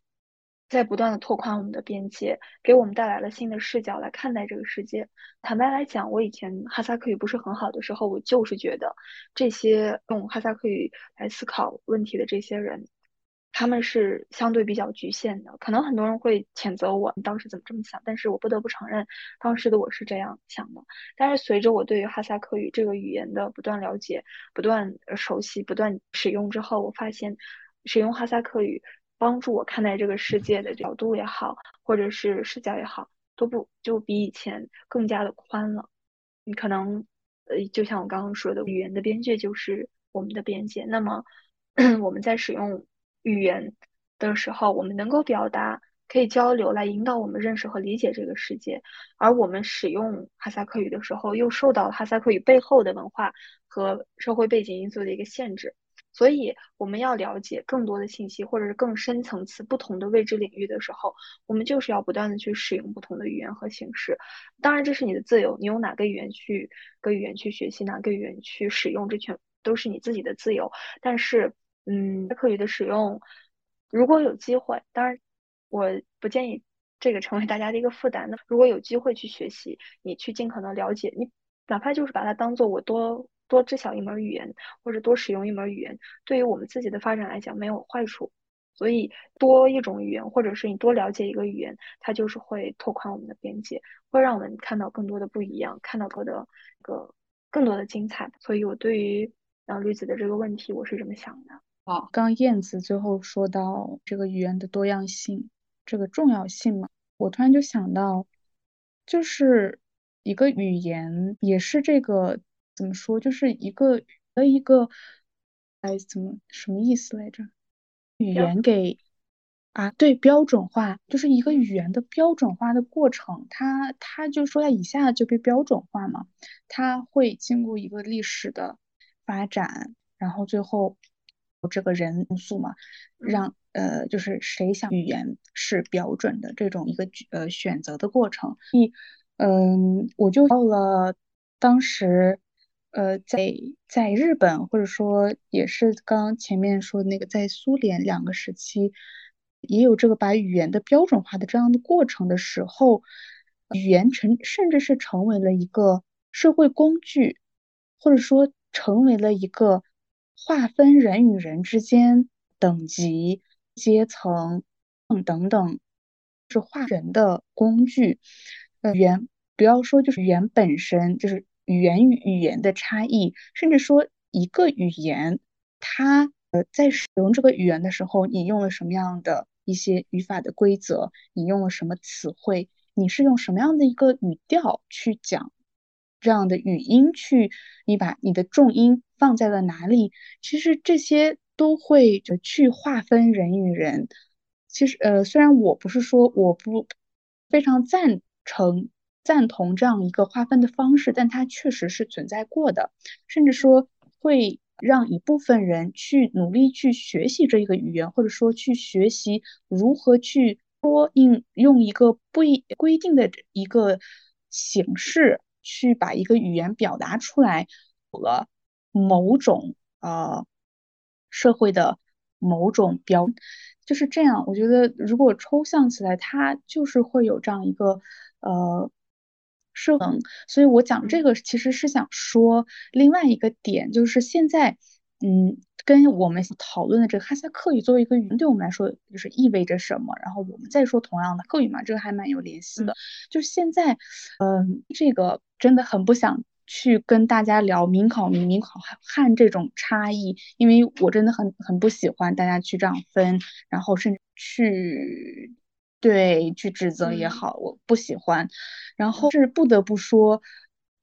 在不断的拓宽我们的边界，给我们带来了新的视角来看待这个世界。坦白来讲，我以前哈萨克语不是很好的时候，我就是觉得这些用哈萨克语来思考问题的这些人，他们是相对比较局限的。可能很多人会谴责我，你当时怎么这么想？但是我不得不承认，当时的我是这样想的。但是随着我对于哈萨克语这个语言的不断了解、不断熟悉、不断使用之后，我发现。使用哈萨克语帮助我看待这个世界的角度也好，或者是视角也好，都不就比以前更加的宽了。你可能呃，就像我刚刚说的，语言的边界就是我们的边界。那么 我们在使用语言的时候，我们能够表达可以交流来引导我们认识和理解这个世界，而我们使用哈萨克语的时候，又受到哈萨克语背后的文化和社会背景因素的一个限制。所以，我们要了解更多的信息，或者是更深层次、不同的未知领域的时候，我们就是要不断的去使用不同的语言和形式。当然，这是你的自由，你用哪个语言去个语言去学习，哪个语言去使用，这全都是你自己的自由。但是，嗯，客语的使用，如果有机会，当然，我不建议这个成为大家的一个负担。那如果有机会去学习，你去尽可能了解，你哪怕就是把它当做我多。多知晓一门语言，或者多使用一门语言，对于我们自己的发展来讲没有坏处。所以，多一种语言，或者是你多了解一个语言，它就是会拓宽我们的边界，会让我们看到更多的不一样，看到多的一个更多的精彩。所以我对于嗯绿子的这个问题，我是这么想的。好，刚燕子最后说到这个语言的多样性，这个重要性嘛，我突然就想到，就是一个语言也是这个。怎么说？就是一个的一个，哎，怎么什么意思来着？语言给啊，对，标准化就是一个语言的标准化的过程。它它就说它一下就被标准化嘛，它会经过一个历史的发展，然后最后这个人因素嘛，让呃，就是谁想语言是标准的这种一个呃选择的过程。一嗯，我就到了当时。呃，在在日本，或者说也是刚刚前面说的那个，在苏联两个时期，也有这个把语言的标准化的这样的过程的时候，语言成甚至是成为了一个社会工具，或者说成为了一个划分人与人之间等级、阶层等等等，是划人的工具。呃，语言不要说就是语言本身就是。语言与语言的差异，甚至说一个语言，它呃在使用这个语言的时候，你用了什么样的一些语法的规则，你用了什么词汇，你是用什么样的一个语调去讲这样的语音去，你把你的重音放在了哪里？其实这些都会就去划分人与人。其实呃，虽然我不是说我不非常赞成。赞同这样一个划分的方式，但它确实是存在过的，甚至说会让一部分人去努力去学习这一个语言，或者说去学习如何去说应用一个不一规定的一个形式去把一个语言表达出来，有了某种呃社会的某种标，就是这样。我觉得如果抽象起来，它就是会有这样一个呃。是能，所以我讲这个其实是想说另外一个点，就是现在，嗯，跟我们讨论的这个哈萨克语作为一个语言，对我们来说就是意味着什么？然后我们再说同样的克语嘛，这个还蛮有联系的。就是现在，嗯，这个真的很不想去跟大家聊民考民、民考汉这种差异，因为我真的很很不喜欢大家去这样分，然后甚至去。对，去指责也好，我不喜欢。然后是不得不说，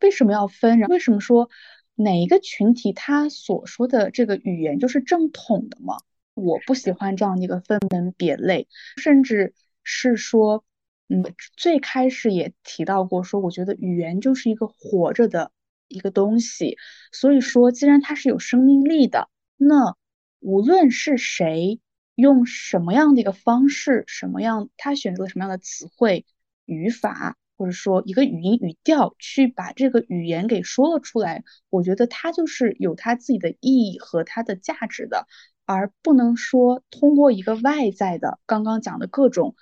为什么要分？为什么说哪一个群体他所说的这个语言就是正统的吗？我不喜欢这样的一个分门别类，甚至是说，嗯，最开始也提到过，说我觉得语言就是一个活着的一个东西。所以说，既然它是有生命力的，那无论是谁。用什么样的一个方式，什么样他选择了什么样的词汇、语法，或者说一个语音语调，去把这个语言给说了出来，我觉得它就是有它自己的意义和它的价值的，而不能说通过一个外在的刚刚讲的各种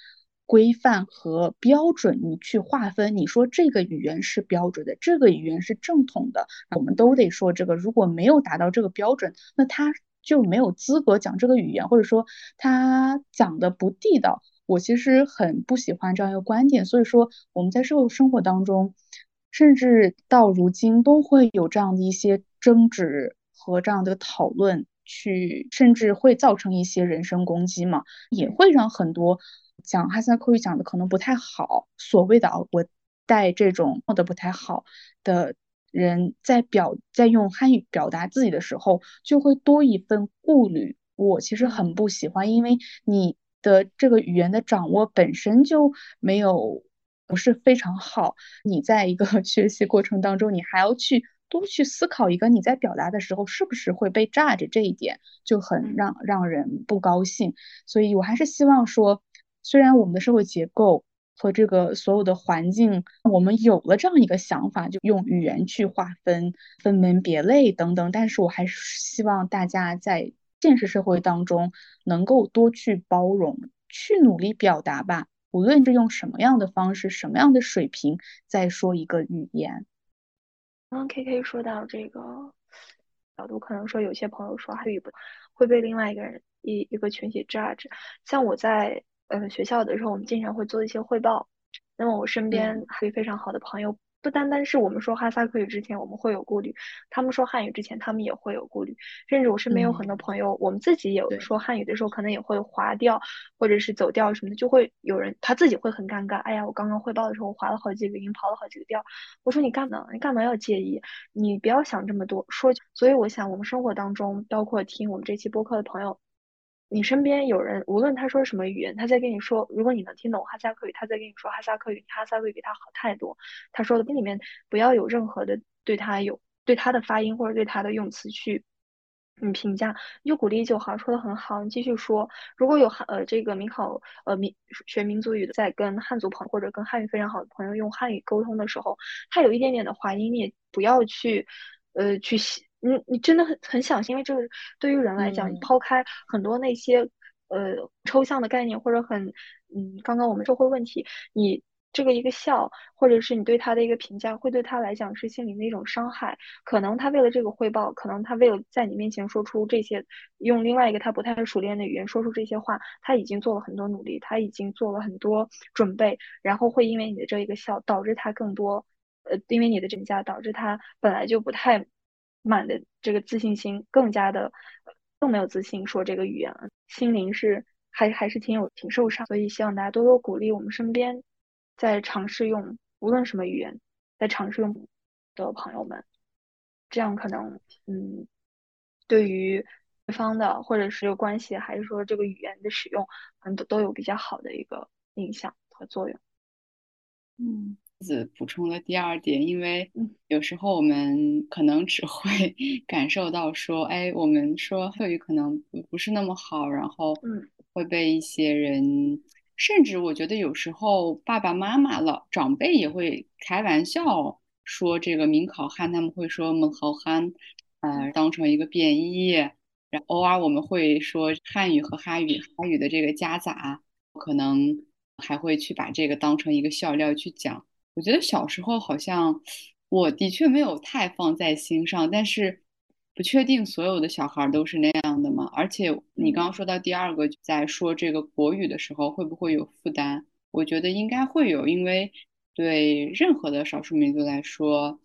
规范和标准，你去划分，你说这个语言是标准的，这个语言是正统的，我们都得说这个，如果没有达到这个标准，那它。就没有资格讲这个语言，或者说他讲的不地道。我其实很不喜欢这样一个观点。所以说我们在社会生活当中，甚至到如今都会有这样的一些争执和这样的讨论，去甚至会造成一些人身攻击嘛，也会让很多讲哈萨克语讲的可能不太好，所谓的啊我带这种的不太好的。人在表在用汉语表达自己的时候，就会多一份顾虑。我其实很不喜欢，因为你的这个语言的掌握本身就没有不是非常好，你在一个 学习过程当中，你还要去多去思考一个你在表达的时候是不是会被炸着这一点，就很让让人不高兴。所以我还是希望说，虽然我们的社会结构。和这个所有的环境，我们有了这样一个想法，就用语言去划分、分门别类等等。但是我还是希望大家在现实社会当中能够多去包容，去努力表达吧。无论是用什么样的方式、什么样的水平，在说一个语言。刚刚 K K 说到这个角度，可能说有些朋友说汉语不会被另外一个人一一个群体 judge。像我在。呃，学校的时候，我们经常会做一些汇报。那么我身边还有非常好的朋友，不单单是我们说哈萨克语之前，我们会有顾虑；他们说汉语之前，他们也会有顾虑。甚至我身边有很多朋友，我们自己有说汉语的时候，可能也会划掉，或者是走调什么的，就会有人他自己会很尴尬。哎呀，我刚刚汇报的时候，我划了好几个音，跑了好几个调。我说你干嘛？你干嘛要介意？你不要想这么多。说，所以我想，我们生活当中，包括听我们这期播客的朋友。你身边有人，无论他说什么语言，他在跟你说，如果你能听懂哈萨克语，他在跟你说哈萨克语，哈萨克语比他好太多。他说的里面不要有任何的对他有对他的发音或者对他的用词去嗯评价，你就鼓励就好，说的很好，你继续说。如果有汉呃这个民考呃民学民族语的，在跟汉族朋友或者跟汉语非常好的朋友用汉语沟通的时候，他有一点点的滑音，你也不要去呃去。你你真的很很小心，因为这个对于人来讲，你抛开很多那些呃抽象的概念或者很嗯，刚刚我们社会问题，你这个一个笑，或者是你对他的一个评价，会对他来讲是心灵的一种伤害。可能他为了这个汇报，可能他为了在你面前说出这些，用另外一个他不太熟练的语言说出这些话，他已经做了很多努力，他已经做了很多准备，然后会因为你的这一个笑，导致他更多呃，因为你的评价，导致他本来就不太。满的这个自信心更加的更没有自信说这个语言了，心灵是还还是挺有挺受伤，所以希望大家多多鼓励我们身边在尝试用无论什么语言在尝试用的朋友们，这样可能嗯对于对方的或者是有关系还是说这个语言的使用，嗯都都有比较好的一个影响和作用，嗯。子补充的第二点，因为有时候我们可能只会 感受到说，哎，我们说汉语可能不是那么好，然后会被一些人，甚至我觉得有时候爸爸妈妈老长辈也会开玩笑说这个民考汉，他们会说蒙考汉，呃，当成一个贬义，然后偶尔我们会说汉语和哈语哈语的这个夹杂，可能还会去把这个当成一个笑料去讲。我觉得小时候好像我的确没有太放在心上，但是不确定所有的小孩都是那样的嘛？而且你刚刚说到第二个，在说这个国语的时候会不会有负担？我觉得应该会有，因为对任何的少数民族来说，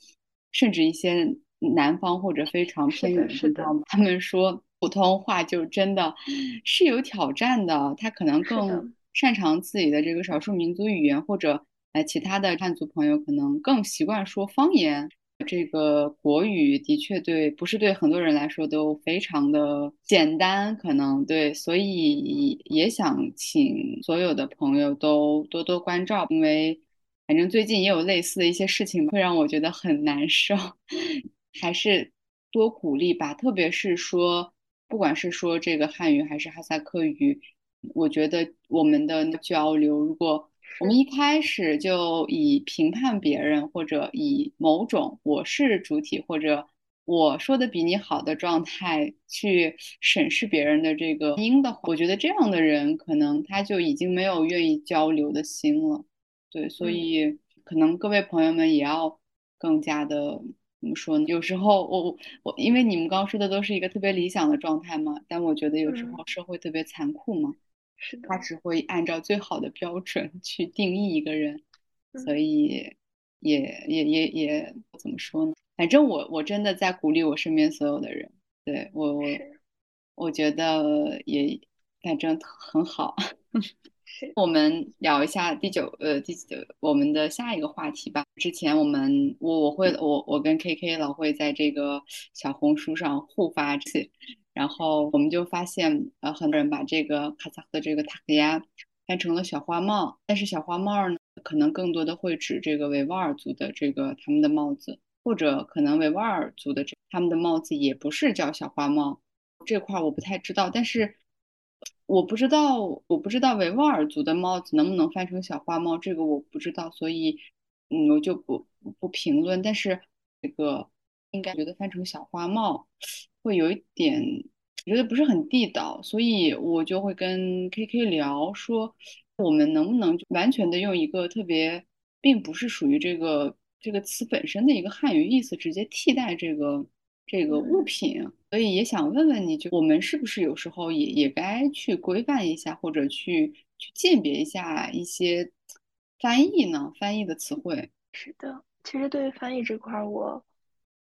甚至一些南方或者非常偏远的地方，他们说普通话就真的是有挑战的。他可能更擅长自己的这个少数民族语言，或者。哎，其他的汉族朋友可能更习惯说方言，这个国语的确对，不是对很多人来说都非常的简单，可能对，所以也想请所有的朋友都多多关照，因为反正最近也有类似的一些事情，会让我觉得很难受，还是多鼓励吧，特别是说，不管是说这个汉语还是哈萨克语，我觉得我们的交流如果。我们一开始就以评判别人，或者以某种我是主体，或者我说的比你好的状态去审视别人的这个音的话，我觉得这样的人可能他就已经没有愿意交流的心了。对，所以可能各位朋友们也要更加的怎么说呢？有时候我我因为你们刚刚说的都是一个特别理想的状态嘛，但我觉得有时候社会特别残酷嘛。是的，他只会按照最好的标准去定义一个人，所以也也也也怎么说呢？反正我我真的在鼓励我身边所有的人，对我我我觉得也反正很好。我们聊一下第九呃第九我们的下一个话题吧。之前我们我我会我我跟 K K 老会在这个小红书上互发这然后我们就发现，呃，很多人把这个卡萨克的这个塔克亚翻成了小花帽，但是小花帽呢，可能更多的会指这个维吾尔族的这个他们的帽子，或者可能维吾尔族的这他们的帽子也不是叫小花帽，这块我不太知道，但是我不知道，我不知道维吾尔族的帽子能不能翻成小花帽，这个我不知道，所以，嗯，我就不不评论，但是这个应该觉得翻成小花帽。会有一点觉得不是很地道，所以我就会跟 KK 聊说，我们能不能完全的用一个特别，并不是属于这个这个词本身的一个汉语意思，直接替代这个这个物品。所以也想问问你，就我们是不是有时候也也该去规范一下，或者去去鉴别一下一些翻译呢？翻译的词汇。是的，其实对于翻译这块，我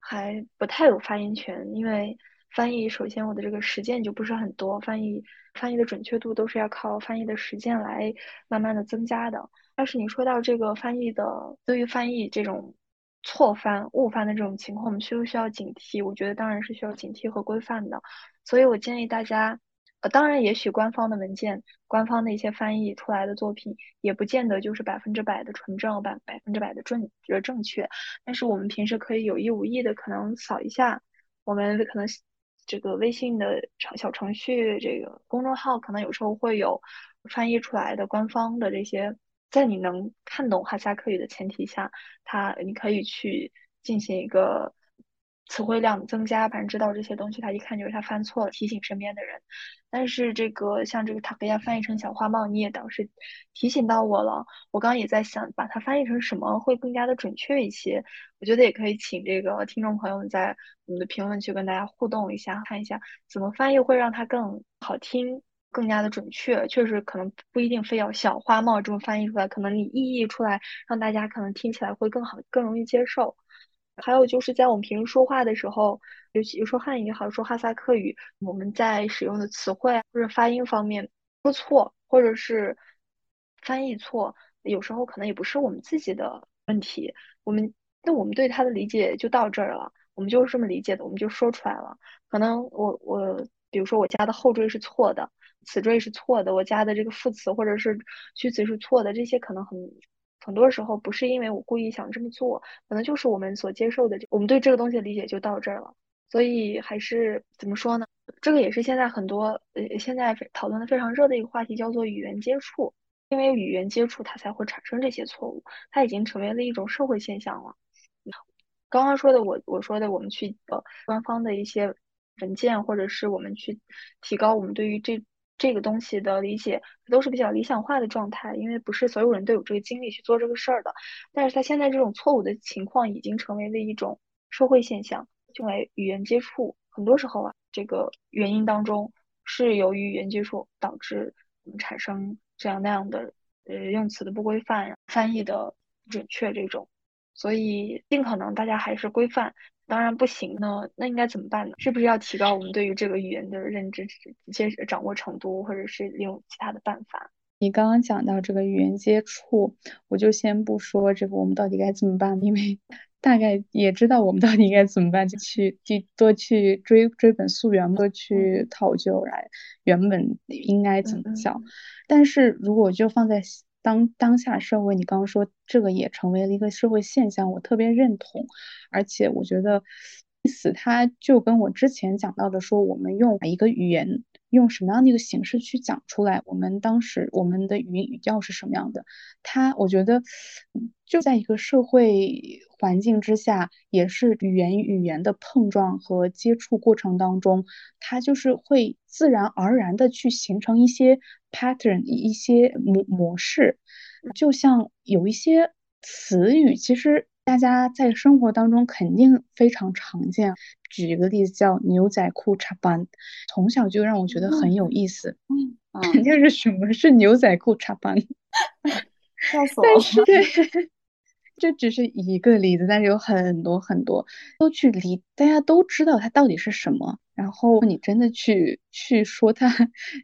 还不太有发言权，因为。翻译首先我的这个实践就不是很多，翻译翻译的准确度都是要靠翻译的实践来慢慢的增加的。但是你说到这个翻译的，对于翻译这种错翻、误翻的这种情况，我们需不需要警惕？我觉得当然是需要警惕和规范的。所以我建议大家，呃，当然也许官方的文件、官方的一些翻译出来的作品，也不见得就是百分之百的纯正、百百分之百的正呃正确。但是我们平时可以有意无意的可能扫一下，我们可能。这个微信的小小程序，这个公众号可能有时候会有翻译出来的官方的这些，在你能看懂哈萨克语的前提下，它你可以去进行一个。词汇量增加，反正知道这些东西，他一看就是他犯错了，提醒身边的人。但是这个像这个塔克亚翻译成小花帽，你也倒是提醒到我了。我刚刚也在想，把它翻译成什么会更加的准确一些。我觉得也可以请这个听众朋友们在我们的评论区跟大家互动一下，看一下怎么翻译会让它更好听，更加的准确。确实可能不一定非要小花帽这么翻译出来，可能你意译出来，让大家可能听起来会更好，更容易接受。还有就是在我们平时说话的时候，尤其说汉语也好，说哈萨克语，我们在使用的词汇或者发音方面说错，或者是翻译错，有时候可能也不是我们自己的问题。我们那我们对它的理解就到这儿了，我们就是这么理解的，我们就说出来了。可能我我比如说我加的后缀是错的，词缀是错的，我加的这个副词或者是虚词是错的，这些可能很。很多时候不是因为我故意想这么做，可能就是我们所接受的，我们对这个东西的理解就到这儿了。所以还是怎么说呢？这个也是现在很多呃现在讨论的非常热的一个话题，叫做语言接触。因为语言接触它才会产生这些错误，它已经成为了一种社会现象了。刚刚说的我我说的，我们去呃官方的一些文件，或者是我们去提高我们对于这。这个东西的理解都是比较理想化的状态，因为不是所有人都有这个精力去做这个事儿的。但是他现在这种错误的情况已经成为了一种社会现象，因为语言接触很多时候啊，这个原因当中是由于语言接触导致我们产生这样那样的呃用词的不规范、翻译的不准确这种，所以尽可能大家还是规范。当然不行呢，那应该怎么办呢？是不是要提高我们对于这个语言的认知、接掌握程度，或者是利用其他的办法？你刚刚讲到这个语言接触，我就先不说这个我们到底该怎么办，因为大概也知道我们到底应该怎么办，就去去多去追追本溯源，多去讨究来原本应该怎么讲。但是如果就放在当当下社会，你刚刚说这个也成为了一个社会现象，我特别认同，而且我觉得意思它就跟我之前讲到的说，我们用一个语言用什么样的一个形式去讲出来，我们当时我们的语音语调是什么样的，它我觉得就在一个社会环境之下，也是语言与语言的碰撞和接触过程当中，它就是会自然而然的去形成一些。pattern 一些模模式，就像有一些词语，其实大家在生活当中肯定非常常见。举一个例子，叫牛仔裤插班，从小就让我觉得很有意思。嗯，肯定是什么是牛仔裤插班？笑死我了。对。这只是一个例子，但是有很多很多都去理，大家都知道它到底是什么。然后你真的去去说它，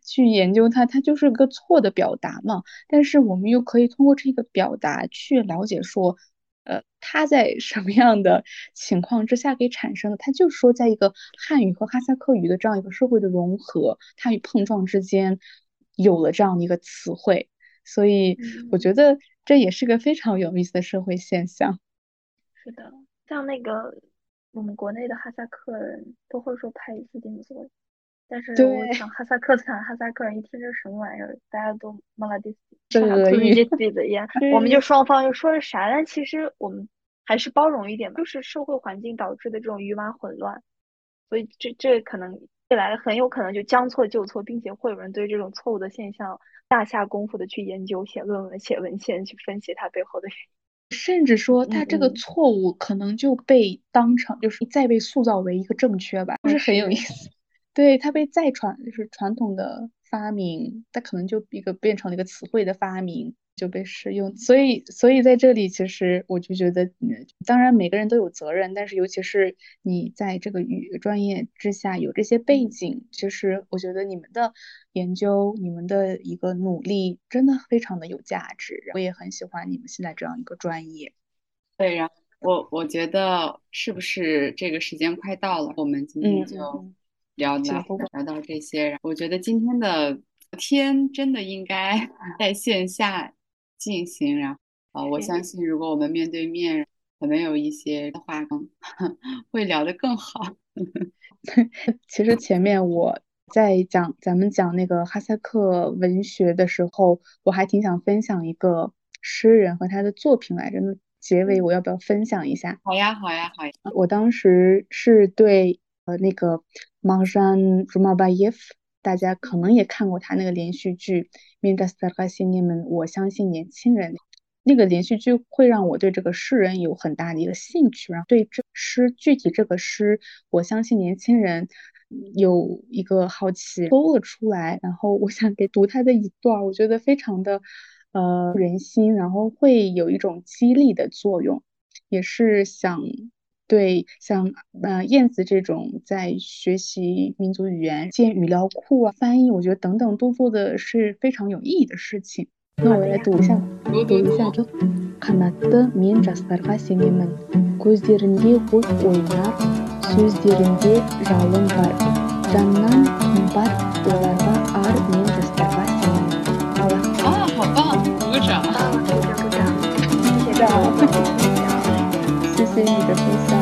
去研究它，它就是个错的表达嘛。但是我们又可以通过这个表达去了解说，呃，它在什么样的情况之下给产生的？它就是说，在一个汉语和哈萨克语的这样一个社会的融合，它与碰撞之间有了这样的一个词汇，所以我觉得这也是个非常有意思的社会现象。是的，像那个我们国内的哈萨克人都会说派伊斯丁索，但是我想哈萨克斯坦哈萨克人一听这什么玩意儿，大家都马拉蒂斯。这个语自己的呀，我们就双方又说了啥？但其实我们还是包容一点吧，就是社会环境导致的这种鱼马混乱，所以这这可能未来很有可能就将错就错，并且会有人对这种错误的现象大下功夫的去研究、写论文、写文献去分析它背后的原因，甚至说他这个错误可能就被当成就是再被塑造为一个正确吧，就是很有意思。对它被再传就是传统的。发明，它可能就一个变成了一个词汇的发明就被使用，所以所以在这里其实我就觉得，当然每个人都有责任，但是尤其是你在这个语专业之下有这些背景，其实我觉得你们的研究、你们的一个努力真的非常的有价值，我也很喜欢你们现在这样一个专业。对，然后我我觉得是不是这个时间快到了，我们今天就。聊到聊到这些，我觉得今天的天真的应该 在线下进行。然后，呃，我相信如果我们面对面，可能有一些话 会聊得更好。其实前面我在讲咱们讲那个哈萨克文学的时候，我还挺想分享一个诗人和他的作品来着。那结尾我要不要分享一下？好呀，好呀，好呀。我当时是对。呃，那个 Marjan Rumabayev，大家可能也看过他那个连续剧《m i n d a s t a r a s i n i m n 我相信年轻人，那个连续剧会让我对这个诗人有很大的一个兴趣，然后对这诗具体这个诗，我相信年轻人有一个好奇，搜了出来，然后我想给读他的一段，我觉得非常的呃人心，然后会有一种激励的作用，也是想。对，像呃燕子这种在学习民族语言、建语料库啊、翻译，我觉得等等都做的是非常有意义的事情。那我来读一下，读一下就。қанатты мен жастарға сенемін көздерінде от ойнап сөздерінде жалын бар жаннан қымбат оларға ар мен жастарға сенемін 啊，好棒！鼓掌！鼓掌！谢谢。谢谢你的分享，